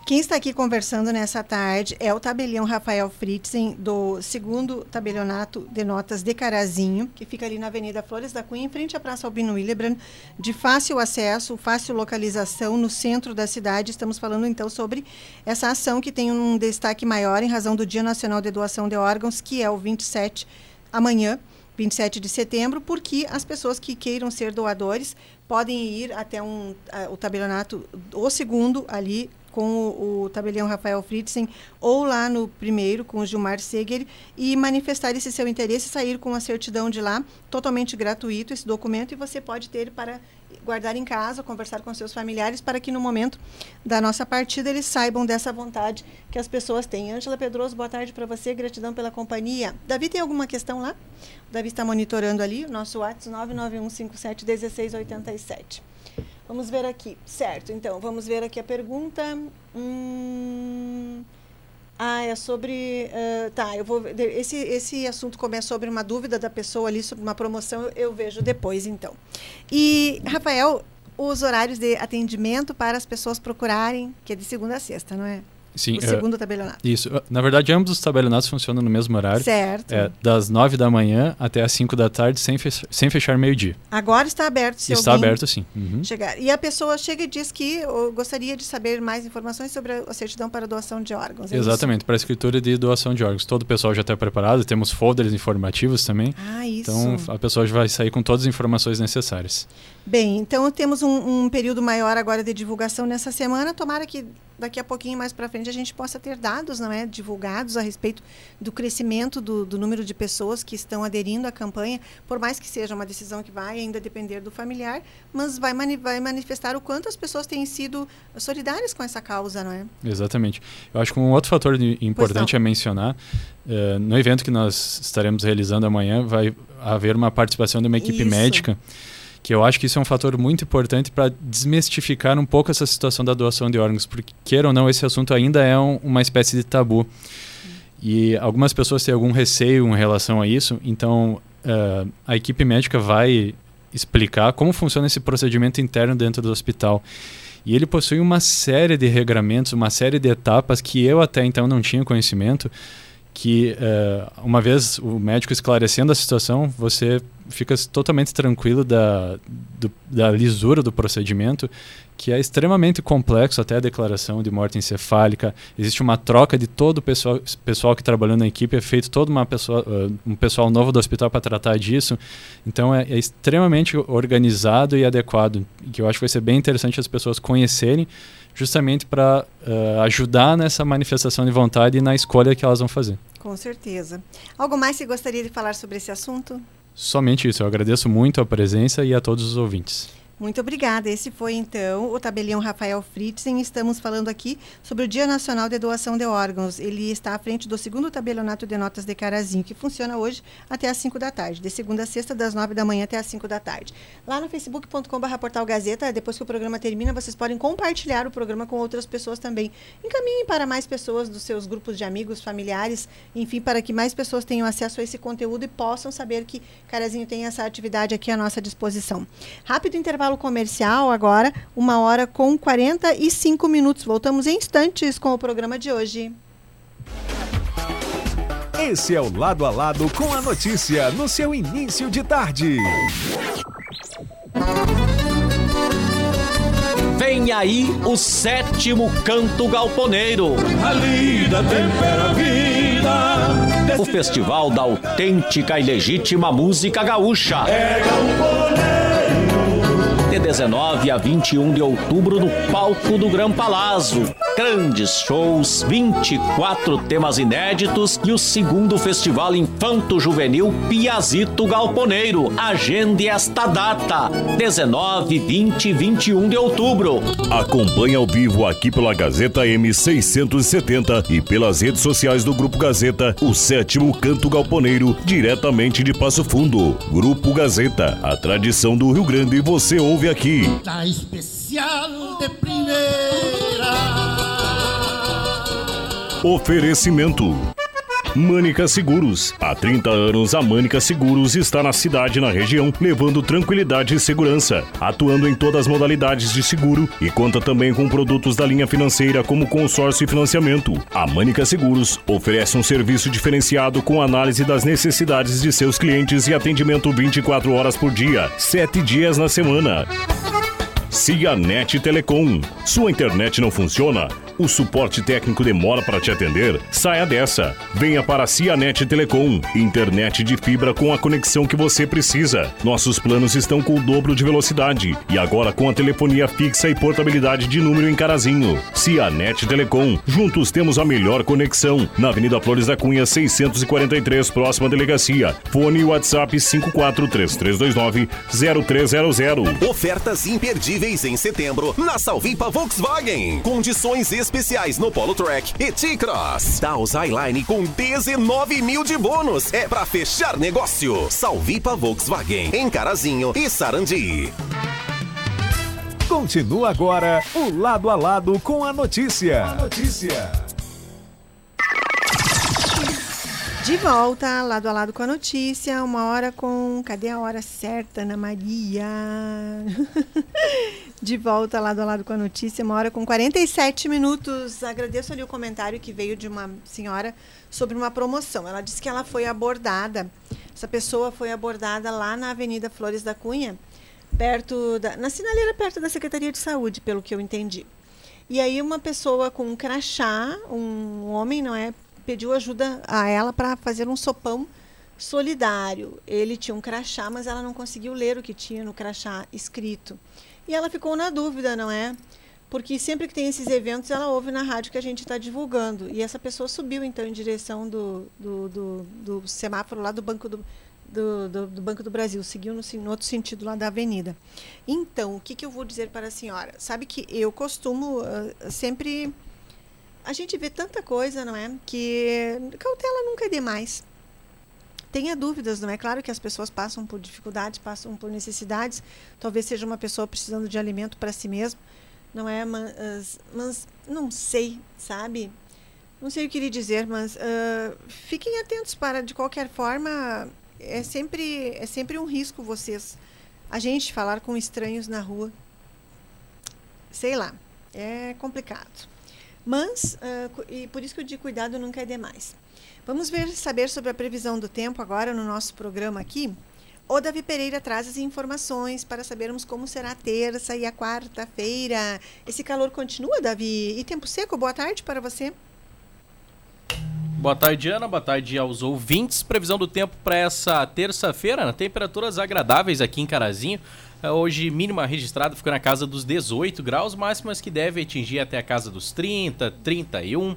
Quem está aqui conversando nessa tarde é o tabelião Rafael Fritzen, do segundo tabelionato de notas de Carazinho, que fica ali na Avenida Flores da Cunha, em frente à Praça Albino Willebrand, de fácil acesso, fácil localização no centro da cidade. Estamos falando então sobre essa ação que tem um destaque maior em razão do Dia Nacional de Doação de Órgãos, que é o 27 amanhã. 27 de setembro, porque as pessoas que queiram ser doadores podem ir até um, o tabelionato, o segundo ali, com o, o tabelião Rafael Fritzen ou lá no primeiro com o Gilmar Seger e manifestar esse seu interesse, sair com a certidão de lá, totalmente gratuito esse documento e você pode ter para guardar em casa, conversar com seus familiares para que no momento da nossa partida eles saibam dessa vontade que as pessoas têm. Ângela Pedroso, boa tarde para você, gratidão pela companhia. Davi, tem alguma questão lá? O Davi está monitorando ali, nosso WhatsApp 991571687. Vamos ver aqui. Certo, então, vamos ver aqui a pergunta. Hum... Ah, é sobre. Uh, tá, eu vou. Esse, esse assunto começa sobre uma dúvida da pessoa ali, sobre uma promoção, eu, vejo depois, então. E, Rafael, os horários de atendimento para as pessoas procurarem, que é de segunda a sexta, não é? Sim, o segundo tabelionato. Isso. Na verdade, ambos os tabelionatos funcionam no mesmo horário. Certo. É, das 9 da manhã até as 5 da tarde, sem, fechar, sem fechar meio-dia. Agora está aberto, se Está aberto, sim. Uhum. Chegar. E a pessoa chega e diz que gostaria de saber mais informações sobre a certidão para doação de órgãos. É Exatamente, isso? para a escritura de doação de órgãos. Todo o pessoal já está preparado, temos folders informativos também. Ah, isso. Então, a pessoa já vai sair com todas as informações necessárias. Bem, então temos um, um período maior agora de divulgação nessa semana. Tomara que daqui a pouquinho mais para frente a gente possa ter dados não é divulgados a respeito do crescimento do, do, número de pessoas que estão aderindo à campanha por mais que seja uma decisão que vai ainda depender do familiar mas vai, mani vai manifestar o quanto as pessoas têm sido solidárias com essa causa não é exatamente eu acho que um outro fator importante a mencionar uh, no evento que nós estaremos realizando amanhã vai haver uma participação de uma equipe Isso. médica que eu acho que isso é um fator muito importante para desmistificar um pouco essa situação da doação de órgãos, porque, queira ou não, esse assunto ainda é um, uma espécie de tabu. E algumas pessoas têm algum receio em relação a isso, então uh, a equipe médica vai explicar como funciona esse procedimento interno dentro do hospital. E ele possui uma série de regramentos, uma série de etapas que eu até então não tinha conhecimento, que uh, uma vez o médico esclarecendo a situação, você fica totalmente tranquilo da, do, da lisura do procedimento, que é extremamente complexo até a declaração de morte encefálica. Existe uma troca de todo o pessoal, pessoal que trabalhou na equipe, é feito todo uma pessoa, uh, um pessoal novo do hospital para tratar disso. Então é, é, extremamente organizado e adequado, que eu acho que vai ser bem interessante as pessoas conhecerem justamente para uh, ajudar nessa manifestação de vontade e na escolha que elas vão fazer. Com certeza. Algo mais que gostaria de falar sobre esse assunto? Somente isso. Eu agradeço muito a presença e a todos os ouvintes. Muito obrigada. Esse foi então o tabelião Rafael Fritzen. Estamos falando aqui sobre o Dia Nacional de Doação de Órgãos. Ele está à frente do segundo tabelionato de notas de Carazinho, que funciona hoje até às 5 da tarde, de segunda a sexta, das 9 da manhã até às 5 da tarde. Lá no facebook.com.br portal Gazeta, depois que o programa termina, vocês podem compartilhar o programa com outras pessoas também. Encaminhem para mais pessoas dos seus grupos de amigos, familiares, enfim, para que mais pessoas tenham acesso a esse conteúdo e possam saber que Carazinho tem essa atividade aqui à nossa disposição. Rápido intervalo intervalo comercial agora, uma hora com 45 minutos. Voltamos em instantes com o programa de hoje. Esse é o Lado a Lado com a notícia no seu início de tarde. Vem aí o sétimo canto galponeiro. A lida tempera a vida. O festival da autêntica e legítima música gaúcha. É galponeiro 19 a 21 de outubro no palco do Gran Palazzo. Grandes shows, 24 temas inéditos e o segundo Festival Infanto Juvenil Piazito Galponeiro. Agende esta data, 19, 20 e 21 de outubro. Acompanhe ao vivo aqui pela Gazeta M670 e pelas redes sociais do Grupo Gazeta, o sétimo Canto Galponeiro, diretamente de Passo Fundo. Grupo Gazeta, a tradição do Rio Grande você ouve aqui. Tá especial de primeira. Oferecimento. Mânica Seguros. Há 30 anos, a Mânica Seguros está na cidade e na região, levando tranquilidade e segurança, atuando em todas as modalidades de seguro e conta também com produtos da linha financeira como consórcio e financiamento. A Mânica Seguros oferece um serviço diferenciado com análise das necessidades de seus clientes e atendimento 24 horas por dia, 7 dias na semana. Cianet Telecom. Sua internet não funciona? O suporte técnico demora para te atender? Saia dessa. Venha para a Cianet Telecom. Internet de fibra com a conexão que você precisa. Nossos planos estão com o dobro de velocidade. E agora com a telefonia fixa e portabilidade de número em Carazinho. Cianet Telecom. Juntos temos a melhor conexão. Na Avenida Flores da Cunha, 643, próxima delegacia. Fone e WhatsApp 5433290300. Ofertas imperdíveis em setembro na Salvipa Volkswagen. Condições especiais no Polo Track e T-Cross. Taos Highline com 19 mil de bônus. É pra fechar negócio. Salvipa Volkswagen em Carazinho e Sarandi. Continua agora o lado a lado com a notícia. A notícia. De volta, lado a lado com a notícia, uma hora com. Cadê a hora certa, Ana Maria? De volta, lado a lado com a notícia, uma hora com 47 minutos. Agradeço ali o comentário que veio de uma senhora sobre uma promoção. Ela disse que ela foi abordada, essa pessoa foi abordada lá na Avenida Flores da Cunha, perto da. na sinaleira perto da Secretaria de Saúde, pelo que eu entendi. E aí uma pessoa com um crachá, um homem, não é? Pediu ajuda a ela para fazer um sopão solidário. Ele tinha um crachá, mas ela não conseguiu ler o que tinha no crachá escrito. E ela ficou na dúvida, não é? Porque sempre que tem esses eventos, ela ouve na rádio que a gente está divulgando. E essa pessoa subiu, então, em direção do, do, do, do semáforo lá do Banco do, do, do, do, Banco do Brasil, seguiu no, no, outro sentido lá da avenida. Então, o que, que eu vou dizer para a senhora? Sabe que eu costumo uh, sempre a gente vê tanta coisa, não é? Que cautela nunca é demais. Tenha dúvidas, não é? Claro que as pessoas passam por dificuldades, passam por necessidades. Talvez seja uma pessoa precisando de alimento para si mesmo, não é? Mas, mas, não sei, sabe? Não sei o que lhe dizer, mas uh, fiquem atentos para, de qualquer forma, é sempre, é sempre um risco vocês, a gente falar com estranhos na rua. Sei lá, é complicado. Mas, uh, e por isso que eu digo cuidado nunca é demais. Vamos ver, saber sobre a previsão do tempo agora no nosso programa aqui. O Davi Pereira traz as informações para sabermos como será a terça e a quarta-feira. Esse calor continua, Davi? E tempo seco? Boa tarde para você. Boa tarde, Ana. Boa tarde aos ouvintes. Previsão do tempo para essa terça-feira. Temperaturas agradáveis aqui em Carazinho. É, hoje, mínima registrada ficou na casa dos 18 graus, máximas que deve atingir até a casa dos 30, 31.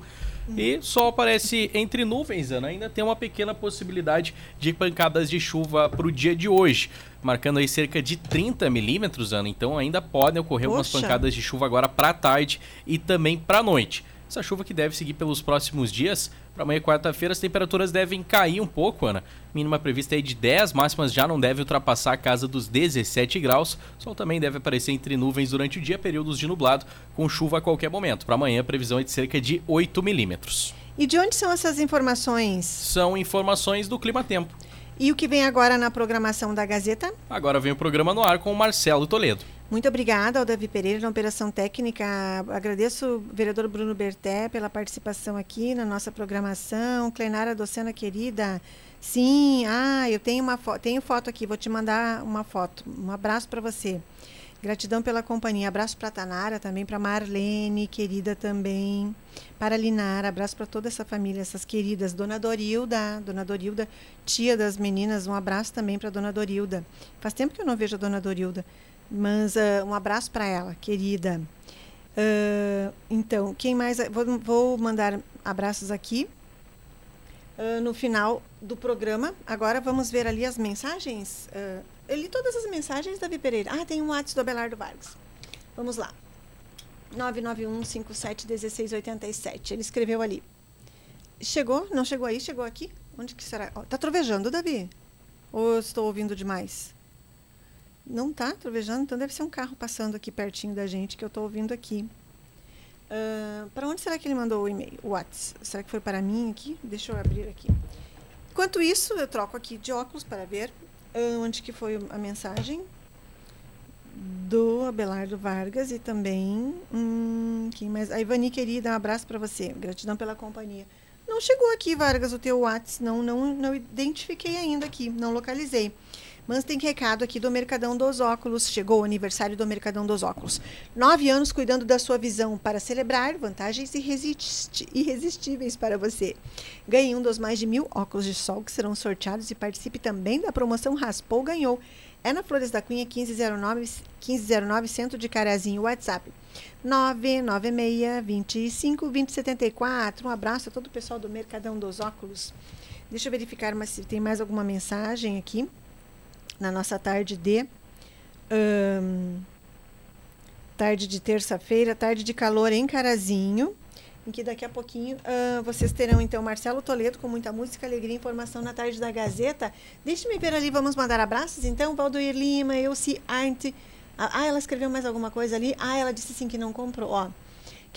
E sol aparece entre nuvens, Ana. Ainda tem uma pequena possibilidade de pancadas de chuva para o dia de hoje, marcando aí cerca de 30 milímetros, Ana. Então ainda podem ocorrer Poxa. algumas pancadas de chuva agora para tarde e também para noite. Essa chuva que deve seguir pelos próximos dias. Para amanhã, quarta-feira, as temperaturas devem cair um pouco, Ana. Mínima prevista é de 10, máximas já não deve ultrapassar a casa dos 17 graus. O sol também deve aparecer entre nuvens durante o dia, períodos de nublado, com chuva a qualquer momento. Para amanhã, a previsão é de cerca de 8 milímetros. E de onde são essas informações? São informações do Clima Tempo. E o que vem agora na programação da Gazeta? Agora vem o programa no ar com o Marcelo Toledo. Muito obrigada ao Davi Pereira na Operação Técnica. Agradeço o vereador Bruno Berté pela participação aqui na nossa programação. Clenara Docena querida. Sim, ah, eu tenho uma foto, tenho foto aqui, vou te mandar uma foto. Um abraço para você. Gratidão pela companhia. Abraço para Tanara também, para Marlene, querida também. Para Linara, abraço para toda essa família, essas queridas. Dona Dorilda, Dona Dorilda, tia das meninas, um abraço também para Dona Dorilda. Faz tempo que eu não vejo a Dona Dorilda, mas uh, um abraço para ela, querida. Uh, então, quem mais. Vou, vou mandar abraços aqui. Uh, no final do programa. Agora vamos ver ali as mensagens. Eu li todas as mensagens, Davi Pereira. Ah, tem um WhatsApp do Abelardo Vargas. Vamos lá. 991571687. Ele escreveu ali. Chegou? Não chegou aí? Chegou aqui? Onde que será? Oh, tá trovejando, Davi? Ou estou ouvindo demais? Não tá trovejando, então deve ser um carro passando aqui pertinho da gente que eu estou ouvindo aqui. Uh, para onde será que ele mandou o e-mail? O WhatsApp? Será que foi para mim aqui? Deixa eu abrir aqui. Enquanto isso, eu troco aqui de óculos para ver onde que foi a mensagem do Abelardo Vargas e também hum, quem mais? A Ivani querida, um abraço para você. Gratidão pela companhia. Não chegou aqui, Vargas, o teu WhatsApp. Não, não, não identifiquei ainda aqui, não localizei. Mas tem recado aqui do Mercadão dos Óculos. Chegou o aniversário do Mercadão dos Óculos. Nove anos cuidando da sua visão para celebrar vantagens irresistíveis para você. Ganhe um dos mais de mil óculos de sol que serão sorteados e participe também da promoção Raspou Ganhou. É na Flores da Cunha, 1509, 1509 Centro de Carazinho, WhatsApp. 996 25 2074. Um abraço a todo o pessoal do Mercadão dos Óculos. Deixa eu verificar se tem mais alguma mensagem aqui na nossa tarde de um, tarde de terça-feira, tarde de calor em Carazinho, em que daqui a pouquinho uh, vocês terão então Marcelo Toledo com muita música, alegria e informação na tarde da Gazeta. Deixe-me ver ali, vamos mandar abraços então, Valdoir Lima, Elci Arte. Ah, ela escreveu mais alguma coisa ali? Ah, ela disse sim que não comprou, ó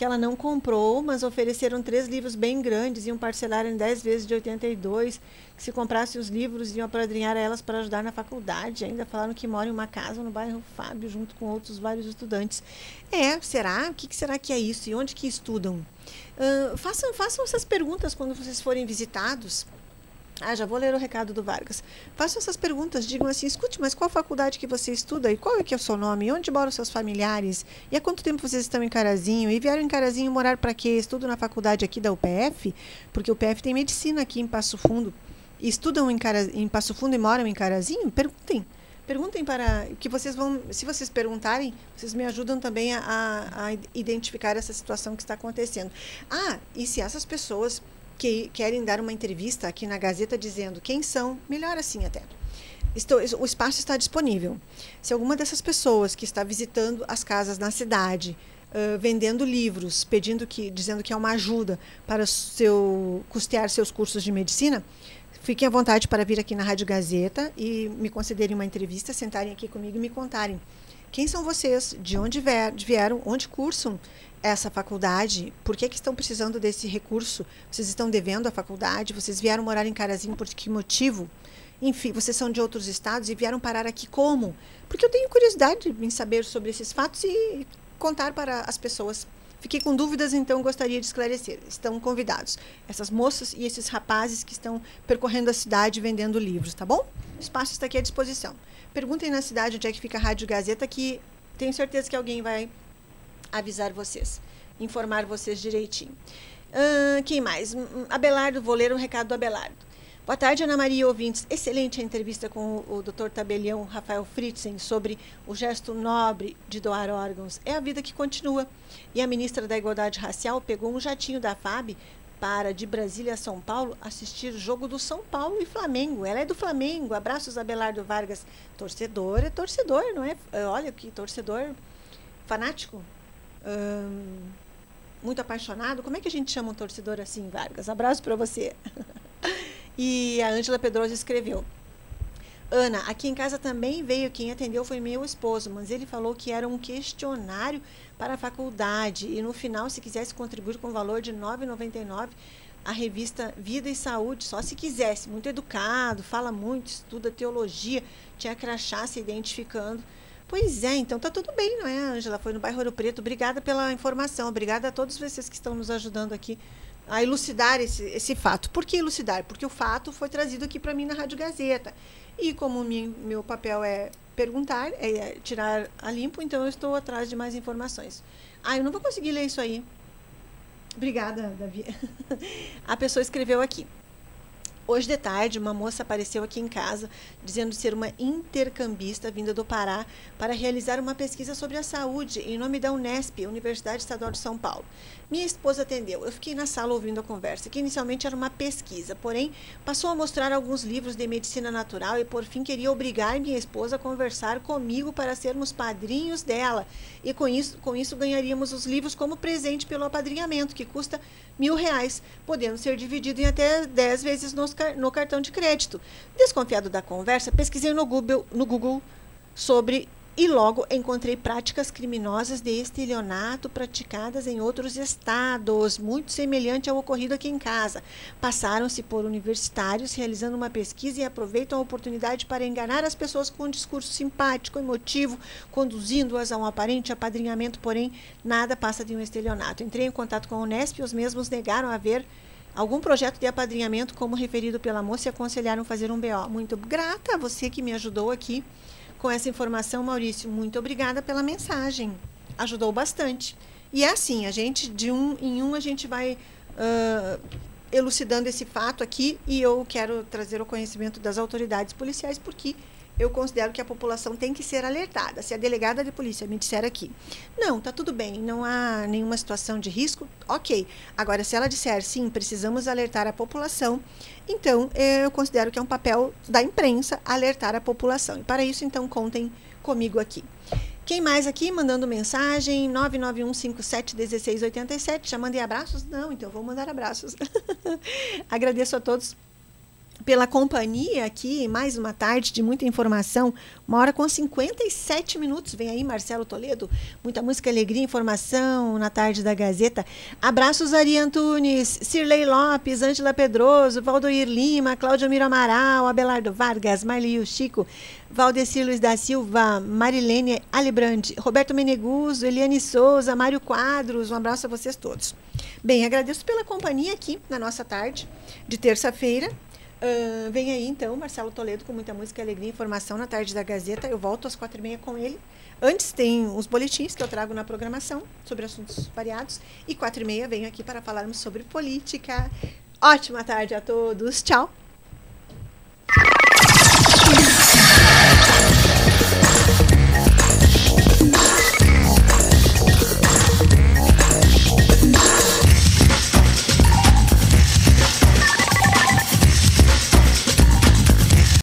que ela não comprou, mas ofereceram três livros bem grandes, iam parcelar em 10 vezes de 82, que se comprasse os livros iam apadrinhar elas para ajudar na faculdade. Ainda falaram que moram em uma casa no bairro Fábio, junto com outros vários estudantes. É, será? O que, que será que é isso? E onde que estudam? Uh, façam, façam essas perguntas quando vocês forem visitados. Ah, já vou ler o recado do Vargas. Façam essas perguntas, digam assim, escute, mas qual faculdade que você estuda e qual é que é o seu nome? Onde moram seus familiares? E há quanto tempo vocês estão em Carazinho? E vieram em Carazinho morar para quê? Estudo na faculdade aqui da UPF, porque o UPF tem medicina aqui em Passo Fundo. Estudam em, Cara, em Passo Fundo e moram em Carazinho? Perguntem. Perguntem para que vocês vão, se vocês perguntarem, vocês me ajudam também a, a identificar essa situação que está acontecendo. Ah, e se essas pessoas que querem dar uma entrevista aqui na Gazeta dizendo quem são, melhor assim até. Estou, o espaço está disponível. Se alguma dessas pessoas que está visitando as casas na cidade, uh, vendendo livros, pedindo que, dizendo que é uma ajuda para seu custear seus cursos de medicina, fiquem à vontade para vir aqui na Rádio Gazeta e me concederem uma entrevista, sentarem aqui comigo e me contarem quem são vocês, de onde vieram, onde cursam essa faculdade, por que, que estão precisando desse recurso? Vocês estão devendo a faculdade? Vocês vieram morar em Carazinho por que motivo? Enfim, vocês são de outros estados e vieram parar aqui como? Porque eu tenho curiosidade em saber sobre esses fatos e contar para as pessoas. Fiquei com dúvidas, então gostaria de esclarecer. Estão convidados essas moças e esses rapazes que estão percorrendo a cidade vendendo livros, tá bom? O espaço está aqui à disposição. Perguntem na cidade onde é que fica a Rádio Gazeta, que tenho certeza que alguém vai avisar vocês, informar vocês direitinho. Uh, quem mais? Abelardo, vou ler um recado do Abelardo. Boa tarde, Ana Maria ouvintes. Excelente a entrevista com o, o Dr. Tabelião Rafael Fritzen sobre o gesto nobre de doar órgãos. É a vida que continua. E a ministra da Igualdade Racial pegou um jatinho da FAB para de Brasília a São Paulo assistir o jogo do São Paulo e Flamengo. Ela é do Flamengo. Abraços, Abelardo Vargas. Torcedor é torcedor, não é? Olha que torcedor fanático muito apaixonado. Como é que a gente chama um torcedor assim, Vargas? Abraço para você. e a Ângela Pedrosa escreveu. Ana, aqui em casa também veio, quem atendeu foi meu esposo, mas ele falou que era um questionário para a faculdade e no final, se quisesse contribuir com o valor de R$ 9,99, a revista Vida e Saúde, só se quisesse, muito educado, fala muito, estuda teologia, tinha crachá se identificando. Pois é, então tá tudo bem, não é, Ângela? Foi no bairro Ouro Preto. Obrigada pela informação. Obrigada a todos vocês que estão nos ajudando aqui a elucidar esse, esse fato. Por que elucidar? Porque o fato foi trazido aqui para mim na Rádio Gazeta. E como meu papel é perguntar, é tirar a limpo, então eu estou atrás de mais informações. Ah, eu não vou conseguir ler isso aí. Obrigada, Davi. A pessoa escreveu aqui. Hoje de tarde, uma moça apareceu aqui em casa dizendo ser uma intercambista vinda do Pará para realizar uma pesquisa sobre a saúde em nome da Unesp, Universidade Estadual de São Paulo. Minha esposa atendeu. Eu fiquei na sala ouvindo a conversa, que inicialmente era uma pesquisa, porém passou a mostrar alguns livros de medicina natural e por fim queria obrigar minha esposa a conversar comigo para sermos padrinhos dela. E com isso, com isso ganharíamos os livros como presente pelo apadrinhamento, que custa mil reais, podendo ser dividido em até dez vezes nos, no cartão de crédito. Desconfiado da conversa, pesquisei no Google, no Google sobre e logo encontrei práticas criminosas de estelionato praticadas em outros estados, muito semelhante ao ocorrido aqui em casa. Passaram-se por universitários realizando uma pesquisa e aproveitam a oportunidade para enganar as pessoas com um discurso simpático, emotivo, conduzindo-as a um aparente apadrinhamento, porém nada passa de um estelionato. Entrei em contato com a Unesp e os mesmos negaram haver algum projeto de apadrinhamento como referido pela moça e aconselharam fazer um BO. Muito grata a você que me ajudou aqui com essa informação, Maurício. Muito obrigada pela mensagem. Ajudou bastante. E é assim, a gente, de um em um, a gente vai uh, elucidando esse fato aqui e eu quero trazer o conhecimento das autoridades policiais, porque eu considero que a população tem que ser alertada. Se a delegada de polícia me disser aqui, não, tá tudo bem, não há nenhuma situação de risco, ok. Agora, se ela disser sim, precisamos alertar a população, então eu considero que é um papel da imprensa alertar a população. E para isso, então, contem comigo aqui. Quem mais aqui mandando mensagem? 991571687. Já mandei abraços? Não, então vou mandar abraços. Agradeço a todos pela companhia aqui, mais uma tarde de muita informação, uma hora com 57 minutos. Vem aí, Marcelo Toledo, muita música, alegria, informação na tarde da Gazeta. Abraços, Ari Antunes, Cirlei Lopes, Ângela Pedroso, Valdoir Lima, Cláudio Miro Amaral, Abelardo Vargas, Marlio Chico, Valdecir Luiz da Silva, Marilene Alibrandi, Roberto Meneguso, Eliane Souza, Mário Quadros. Um abraço a vocês todos. Bem, agradeço pela companhia aqui na nossa tarde de terça-feira. Uh, vem aí então Marcelo Toledo com muita música, alegria e informação na tarde da Gazeta. Eu volto às quatro e meia com ele. Antes tem os boletins que eu trago na programação sobre assuntos variados. E quatro e meia venho aqui para falarmos sobre política. Ótima tarde a todos. Tchau.